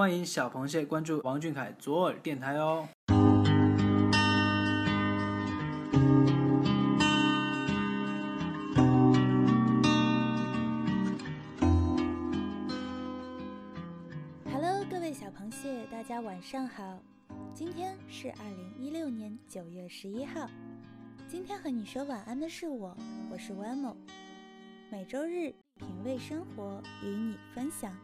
欢迎小螃蟹关注王俊凯左耳电台哦。Hello，各位小螃蟹，大家晚上好。今天是二零一六年九月十一号。今天和你说晚安的是我，我是 w a m o 每周日品味生活，与你分享。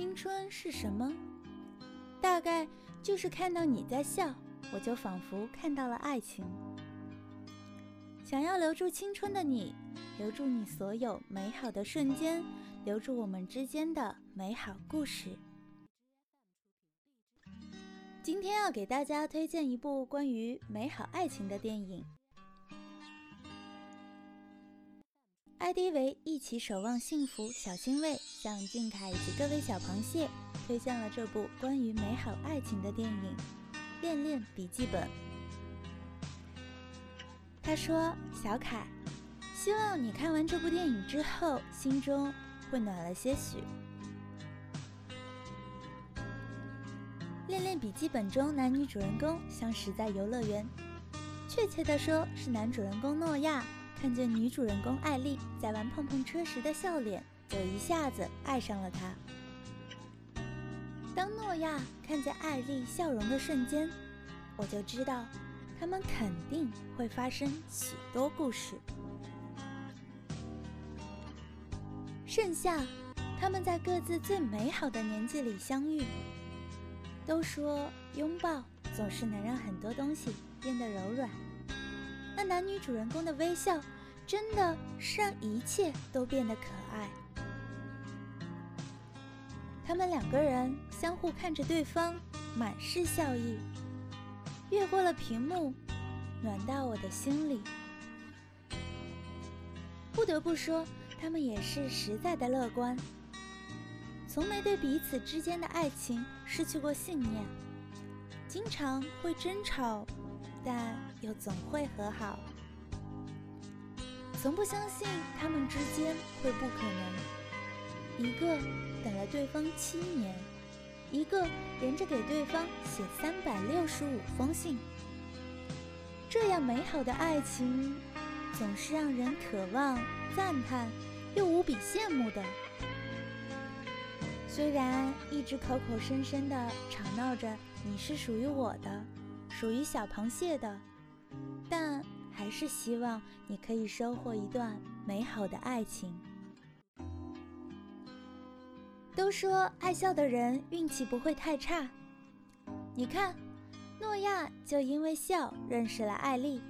青春是什么？大概就是看到你在笑，我就仿佛看到了爱情。想要留住青春的你，留住你所有美好的瞬间，留住我们之间的美好故事。今天要给大家推荐一部关于美好爱情的电影。ID 为一起守望幸福小欣慰，向俊凯以及各位小螃蟹推荐了这部关于美好爱情的电影《恋恋笔记本》。他说：“小凯，希望你看完这部电影之后，心中会暖了些许。”《恋恋笔记本》中男女主人公相识在游乐园，确切的说是男主人公诺亚。看见女主人公艾丽在玩碰碰车时的笑脸，就一下子爱上了她。当诺亚看见艾丽笑容的瞬间，我就知道他们肯定会发生许多故事。盛夏，他们在各自最美好的年纪里相遇。都说拥抱总是能让很多东西变得柔软。那男女主人公的微笑，真的是让一切都变得可爱。他们两个人相互看着对方，满是笑意，越过了屏幕，暖到我的心里。不得不说，他们也是实在的乐观，从没对彼此之间的爱情失去过信念，经常会争吵。但又总会和好，从不相信他们之间会不可能。一个等了对方七年，一个连着给对方写三百六十五封信。这样美好的爱情，总是让人渴望、赞叹，又无比羡慕的。虽然一直口口声声的吵闹着“你是属于我的”。属于小螃蟹的，但还是希望你可以收获一段美好的爱情。都说爱笑的人运气不会太差，你看，诺亚就因为笑认识了艾丽。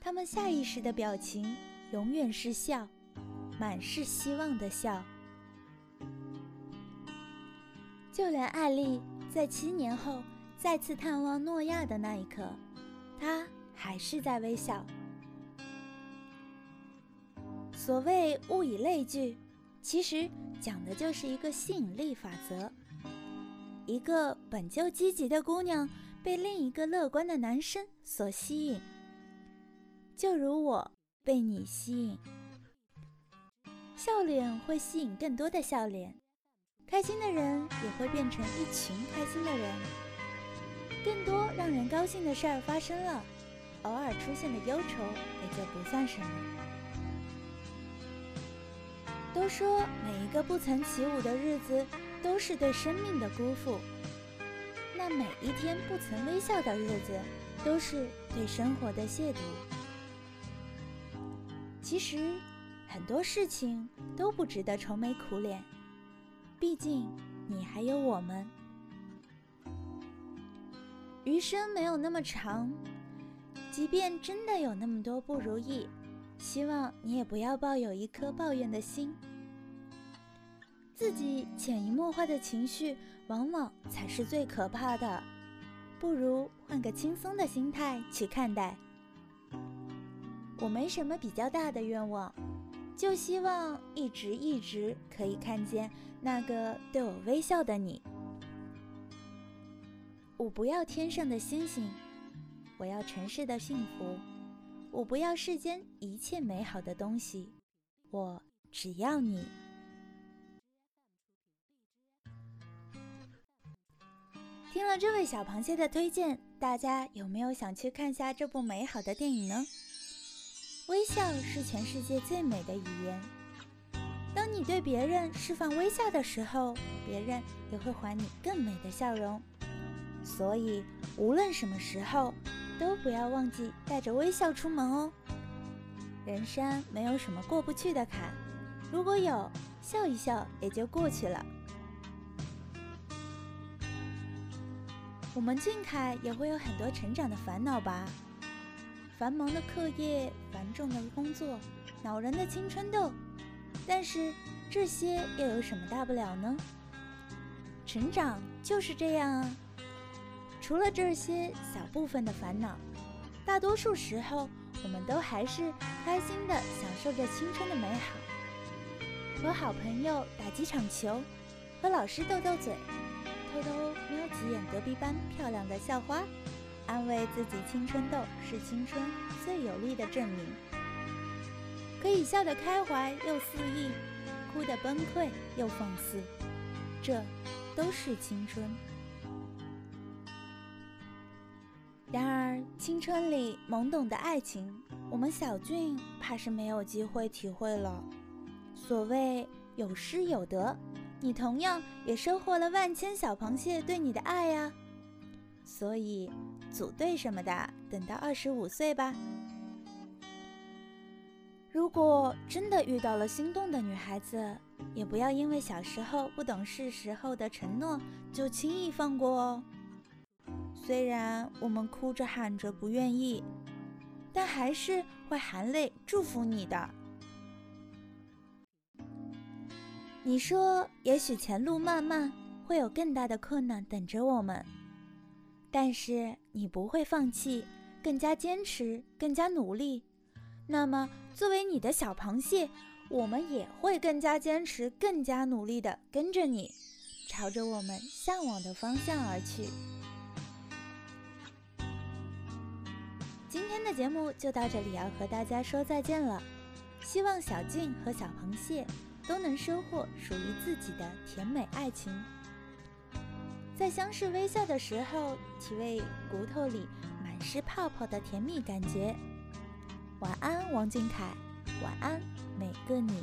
他们下意识的表情永远是笑，满是希望的笑。就连艾丽在七年后。再次探望诺亚的那一刻，他还是在微笑。所谓物以类聚，其实讲的就是一个吸引力法则。一个本就积极的姑娘被另一个乐观的男生所吸引，就如我被你吸引。笑脸会吸引更多的笑脸，开心的人也会变成一群开心的人。更多让人高兴的事儿发生了，偶尔出现的忧愁也就不算什么。都说每一个不曾起舞的日子都是对生命的辜负，那每一天不曾微笑的日子都是对生活的亵渎。其实很多事情都不值得愁眉苦脸，毕竟你还有我们。余生没有那么长，即便真的有那么多不如意，希望你也不要抱有一颗抱怨的心。自己潜移默化的情绪，往往才是最可怕的。不如换个轻松的心态去看待。我没什么比较大的愿望，就希望一直一直可以看见那个对我微笑的你。我不要天上的星星，我要尘世的幸福。我不要世间一切美好的东西，我只要你。听了这位小螃蟹的推荐，大家有没有想去看下这部美好的电影呢？微笑是全世界最美的语言。当你对别人释放微笑的时候，别人也会还你更美的笑容。所以，无论什么时候，都不要忘记带着微笑出门哦。人生没有什么过不去的坎，如果有，笑一笑也就过去了。我们俊凯也会有很多成长的烦恼吧？繁忙的课业，繁重的工作，恼人的青春痘。但是这些又有什么大不了呢？成长就是这样啊。除了这些小部分的烦恼，大多数时候我们都还是开心的享受着青春的美好。和好朋友打几场球，和老师斗斗嘴。偷偷瞄几眼隔壁班漂亮的校花，安慰自己：青春痘是青春最有力的证明。可以笑得开怀又肆意，哭得崩溃又放肆，这都是青春。然而，青春里懵懂的爱情，我们小俊怕是没有机会体会了。所谓有失有得。你同样也收获了万千小螃蟹对你的爱呀，所以组队什么的，等到二十五岁吧。如果真的遇到了心动的女孩子，也不要因为小时候不懂事时候的承诺就轻易放过哦。虽然我们哭着喊着不愿意，但还是会含泪祝福你的。你说，也许前路漫漫，会有更大的困难等着我们，但是你不会放弃，更加坚持，更加努力。那么，作为你的小螃蟹，我们也会更加坚持，更加努力的跟着你，朝着我们向往的方向而去。今天的节目就到这里，要和大家说再见了。希望小静和小螃蟹。都能收获属于自己的甜美爱情，在相视微笑的时候，体味骨头里满是泡泡的甜蜜感觉。晚安，王俊凯，晚安，每个你。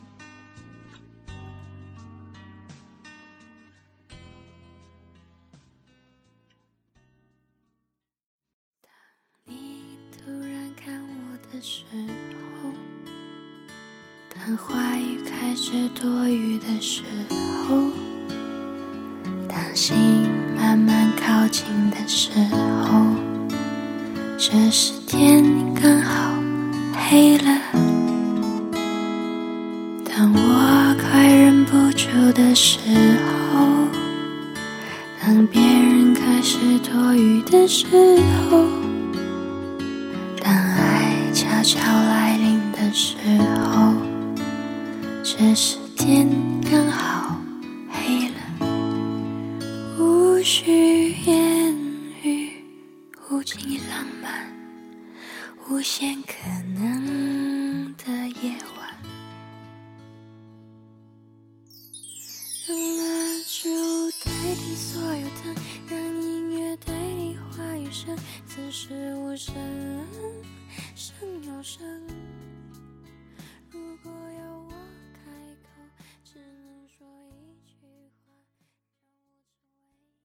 当话语。开始多余的时候，当心慢慢靠近的时候，这时天刚好黑了。当我快忍不住的时候，当别人开始多余的时候，当爱悄悄来临的时候。这时天刚好黑了，无需言语，无尽浪漫，无限可能。